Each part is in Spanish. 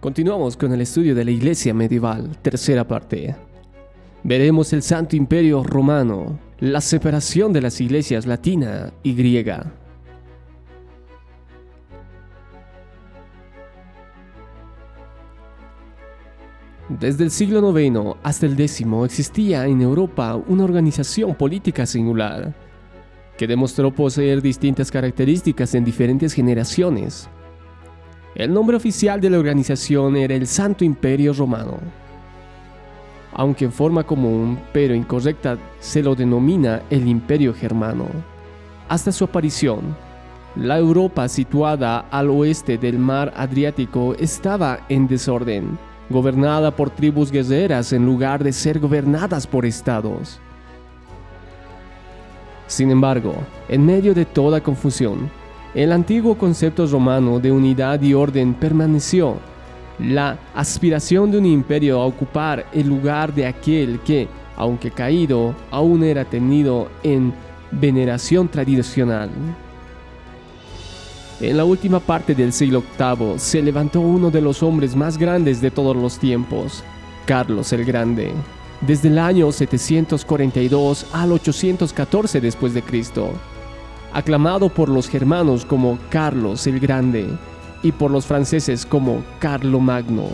Continuamos con el estudio de la Iglesia medieval, tercera parte. Veremos el Santo Imperio Romano, la separación de las iglesias latina y griega. Desde el siglo IX hasta el X existía en Europa una organización política singular, que demostró poseer distintas características en diferentes generaciones. El nombre oficial de la organización era el Santo Imperio Romano. Aunque en forma común, pero incorrecta, se lo denomina el Imperio Germano. Hasta su aparición, la Europa situada al oeste del mar Adriático estaba en desorden gobernada por tribus guerreras en lugar de ser gobernadas por estados. Sin embargo, en medio de toda confusión, el antiguo concepto romano de unidad y orden permaneció. La aspiración de un imperio a ocupar el lugar de aquel que, aunque caído, aún era tenido en veneración tradicional. En la última parte del siglo VIII se levantó uno de los hombres más grandes de todos los tiempos, Carlos el Grande. Desde el año 742 al 814 después de Cristo, aclamado por los germanos como Carlos el Grande y por los franceses como Carlo Magno.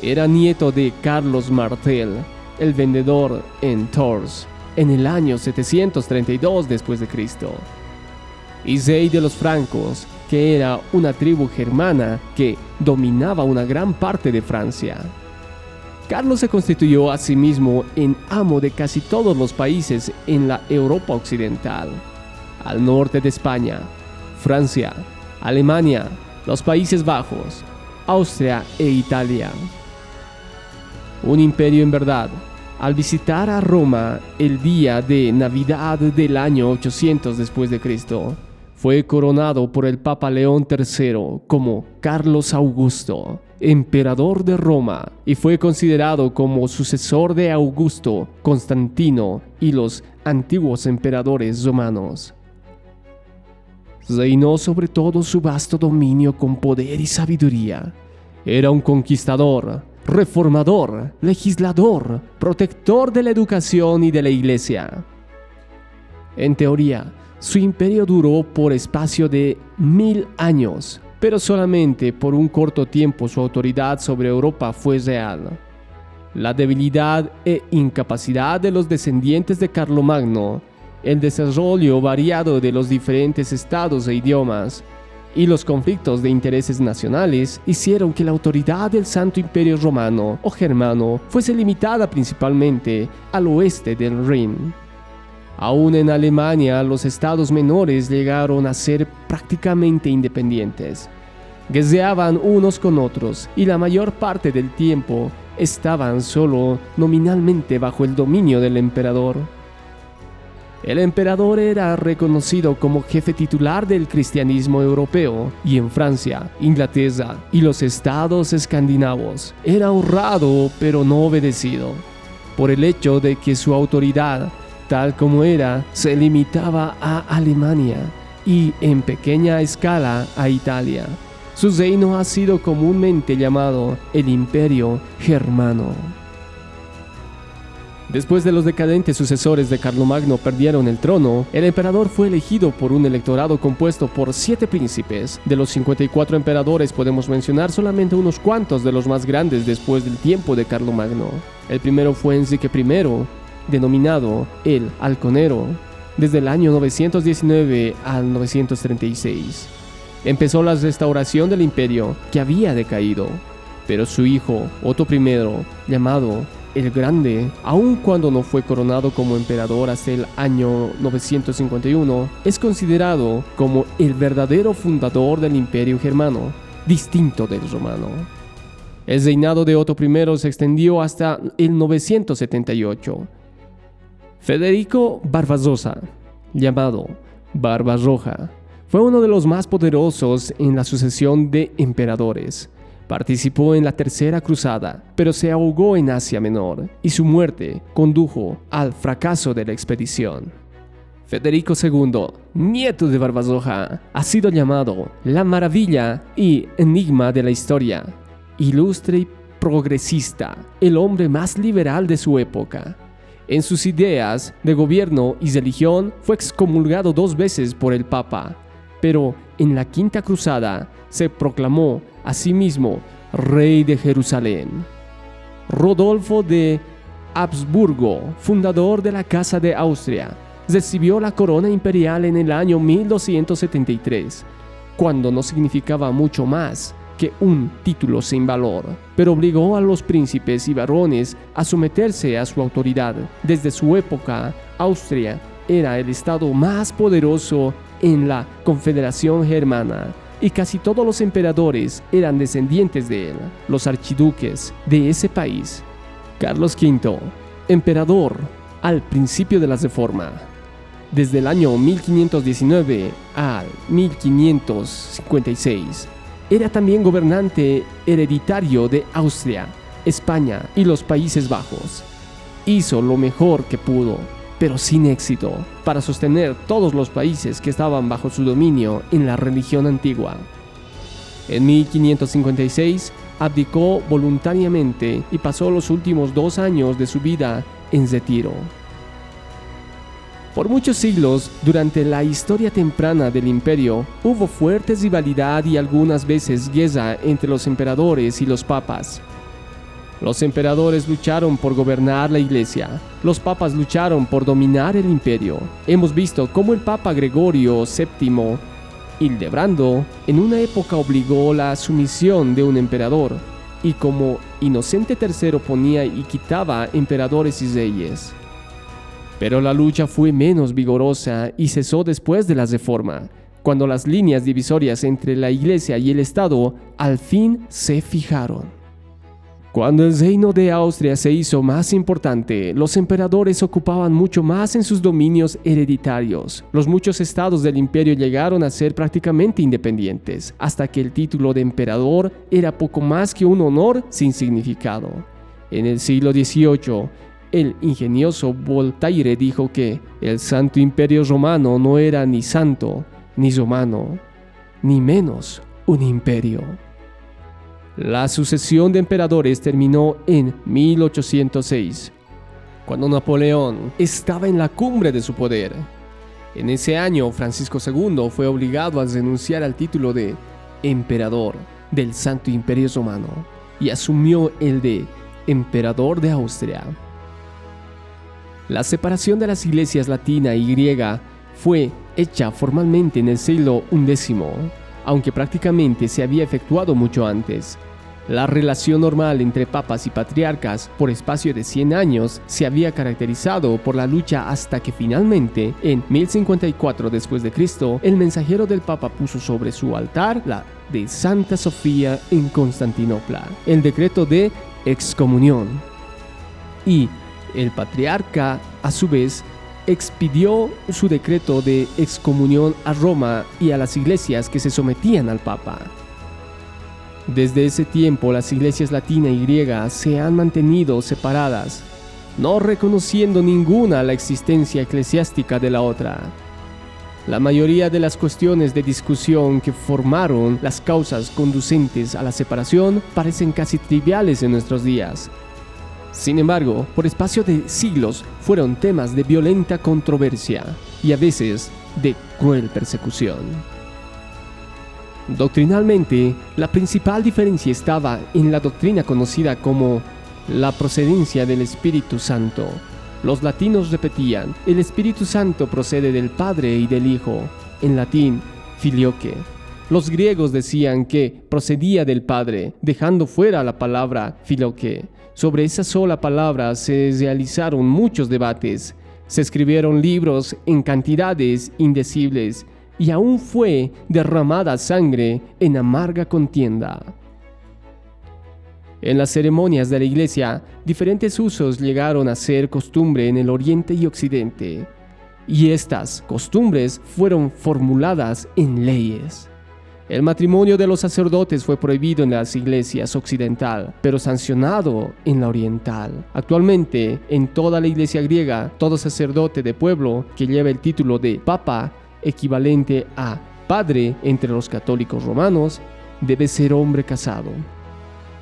Era nieto de Carlos Martel, el vendedor en Tours, en el año 732 después de Cristo. Isei de los francos, que era una tribu germana que dominaba una gran parte de Francia. Carlos se constituyó a sí mismo en amo de casi todos los países en la Europa occidental, al norte de España, Francia, Alemania, los Países Bajos, Austria e Italia. Un imperio en verdad, al visitar a Roma el día de Navidad del año 800 después de Cristo, fue coronado por el Papa León III como Carlos Augusto, emperador de Roma, y fue considerado como sucesor de Augusto, Constantino y los antiguos emperadores romanos. Reinó sobre todo su vasto dominio con poder y sabiduría. Era un conquistador, reformador, legislador, protector de la educación y de la iglesia. En teoría, su imperio duró por espacio de mil años, pero solamente por un corto tiempo su autoridad sobre Europa fue real. La debilidad e incapacidad de los descendientes de Carlomagno, el desarrollo variado de los diferentes estados e idiomas, y los conflictos de intereses nacionales hicieron que la autoridad del Santo Imperio Romano o Germano fuese limitada principalmente al oeste del Rin. Aún en Alemania, los estados menores llegaron a ser prácticamente independientes. Guerreaban unos con otros y la mayor parte del tiempo estaban solo nominalmente bajo el dominio del emperador. El emperador era reconocido como jefe titular del cristianismo europeo y en Francia, Inglaterra y los estados escandinavos era honrado pero no obedecido, por el hecho de que su autoridad tal como era, se limitaba a Alemania y en pequeña escala a Italia. Su reino ha sido comúnmente llamado el Imperio Germano. Después de los decadentes sucesores de Carlomagno perdieron el trono, el emperador fue elegido por un electorado compuesto por siete príncipes. De los 54 emperadores podemos mencionar solamente unos cuantos de los más grandes después del tiempo de Carlomagno. El primero fue Enrique I, denominado el Halconero, desde el año 919 al 936. Empezó la restauración del imperio que había decaído, pero su hijo Otto I, llamado el Grande, aun cuando no fue coronado como emperador hasta el año 951, es considerado como el verdadero fundador del imperio germano, distinto del romano. El reinado de Otto I se extendió hasta el 978 Federico Barbarossa, llamado Barbarroja, fue uno de los más poderosos en la sucesión de emperadores. Participó en la Tercera Cruzada, pero se ahogó en Asia Menor y su muerte condujo al fracaso de la expedición. Federico II, nieto de Barbaroja, ha sido llamado la maravilla y enigma de la historia ilustre y progresista, el hombre más liberal de su época. En sus ideas de gobierno y religión fue excomulgado dos veces por el Papa, pero en la Quinta Cruzada se proclamó a sí mismo rey de Jerusalén. Rodolfo de Habsburgo, fundador de la Casa de Austria, recibió la corona imperial en el año 1273, cuando no significaba mucho más que un título sin valor, pero obligó a los príncipes y varones a someterse a su autoridad. Desde su época, Austria era el estado más poderoso en la Confederación Germana y casi todos los emperadores eran descendientes de él, los archiduques de ese país. Carlos V, emperador al principio de la Reforma. Desde el año 1519 al 1556, era también gobernante hereditario de Austria, España y los Países Bajos. Hizo lo mejor que pudo, pero sin éxito, para sostener todos los países que estaban bajo su dominio en la religión antigua. En 1556 abdicó voluntariamente y pasó los últimos dos años de su vida en retiro. Por muchos siglos, durante la historia temprana del imperio, hubo fuerte rivalidad y algunas veces guerra entre los emperadores y los papas. Los emperadores lucharon por gobernar la iglesia, los papas lucharon por dominar el imperio. Hemos visto cómo el papa Gregorio VII Hildebrando en una época obligó la sumisión de un emperador, y como Inocente III ponía y quitaba emperadores y reyes. Pero la lucha fue menos vigorosa y cesó después de la reforma, cuando las líneas divisorias entre la Iglesia y el Estado al fin se fijaron. Cuando el reino de Austria se hizo más importante, los emperadores ocupaban mucho más en sus dominios hereditarios. Los muchos estados del imperio llegaron a ser prácticamente independientes, hasta que el título de emperador era poco más que un honor sin significado. En el siglo XVIII, el ingenioso Voltaire dijo que el Santo Imperio Romano no era ni santo, ni romano, ni menos un imperio. La sucesión de emperadores terminó en 1806, cuando Napoleón estaba en la cumbre de su poder. En ese año, Francisco II fue obligado a renunciar al título de emperador del Santo Imperio Romano y asumió el de emperador de Austria. La separación de las iglesias latina y griega fue hecha formalmente en el siglo XI aunque prácticamente se había efectuado mucho antes. La relación normal entre papas y patriarcas por espacio de 100 años se había caracterizado por la lucha hasta que finalmente, en 1054 después el mensajero del papa puso sobre su altar la de Santa Sofía en Constantinopla, el decreto de excomunión. Y el patriarca, a su vez, expidió su decreto de excomunión a Roma y a las iglesias que se sometían al Papa. Desde ese tiempo las iglesias latina y griega se han mantenido separadas, no reconociendo ninguna la existencia eclesiástica de la otra. La mayoría de las cuestiones de discusión que formaron las causas conducentes a la separación parecen casi triviales en nuestros días, sin embargo, por espacio de siglos fueron temas de violenta controversia y a veces de cruel persecución. Doctrinalmente, la principal diferencia estaba en la doctrina conocida como la procedencia del Espíritu Santo. Los latinos repetían, el Espíritu Santo procede del Padre y del Hijo, en latín, filioque. Los griegos decían que procedía del Padre, dejando fuera la palabra filioque. Sobre esa sola palabra se realizaron muchos debates, se escribieron libros en cantidades indecibles y aún fue derramada sangre en amarga contienda. En las ceremonias de la iglesia, diferentes usos llegaron a ser costumbre en el oriente y occidente, y estas costumbres fueron formuladas en leyes. El matrimonio de los sacerdotes fue prohibido en las iglesias occidental, pero sancionado en la oriental. Actualmente, en toda la iglesia griega, todo sacerdote de pueblo que lleva el título de papa, equivalente a padre entre los católicos romanos, debe ser hombre casado.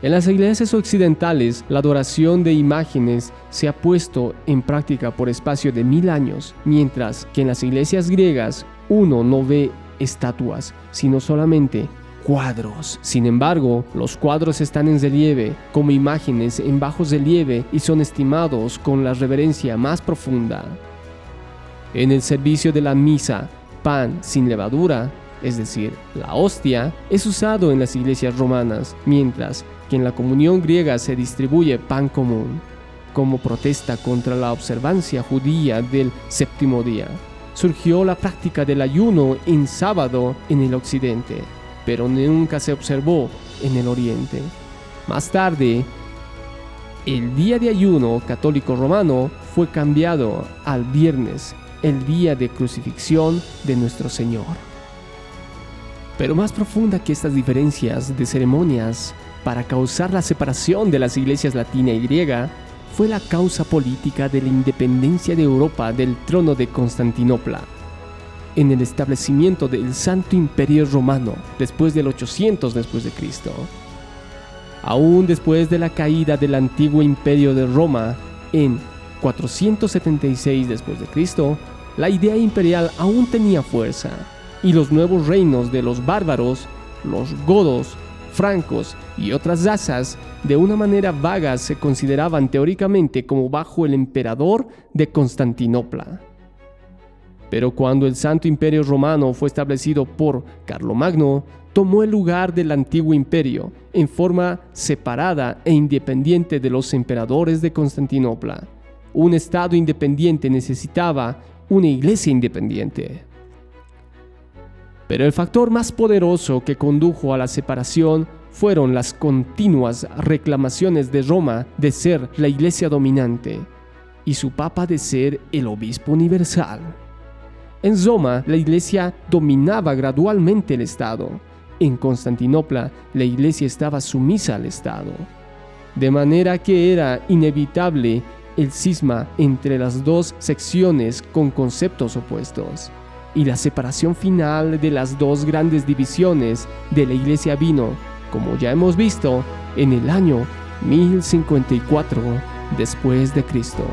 En las iglesias occidentales, la adoración de imágenes se ha puesto en práctica por espacio de mil años, mientras que en las iglesias griegas uno no ve estatuas, sino solamente cuadros. Sin embargo, los cuadros están en relieve como imágenes en bajos relieve y son estimados con la reverencia más profunda. En el servicio de la misa, pan sin levadura, es decir, la hostia, es usado en las iglesias romanas, mientras que en la comunión griega se distribuye pan común, como protesta contra la observancia judía del séptimo día. Surgió la práctica del ayuno en sábado en el occidente, pero nunca se observó en el oriente. Más tarde, el día de ayuno católico romano fue cambiado al viernes, el día de crucifixión de nuestro Señor. Pero más profunda que estas diferencias de ceremonias para causar la separación de las iglesias latina y griega fue la causa política de la independencia de Europa del trono de Constantinopla. En el establecimiento del Santo Imperio Romano después del 800 después de Cristo. Aún después de la caída del antiguo Imperio de Roma en 476 después de Cristo, la idea imperial aún tenía fuerza y los nuevos reinos de los bárbaros, los godos, francos y otras razas de una manera vaga se consideraban teóricamente como bajo el emperador de Constantinopla. Pero cuando el Santo Imperio Romano fue establecido por Carlomagno, tomó el lugar del antiguo imperio en forma separada e independiente de los emperadores de Constantinopla. Un Estado independiente necesitaba una iglesia independiente. Pero el factor más poderoso que condujo a la separación fueron las continuas reclamaciones de Roma de ser la iglesia dominante y su papa de ser el obispo universal. En Roma la iglesia dominaba gradualmente el Estado. En Constantinopla la iglesia estaba sumisa al Estado. De manera que era inevitable el cisma entre las dos secciones con conceptos opuestos y la separación final de las dos grandes divisiones de la iglesia vino, como ya hemos visto, en el año 1054 después de Cristo.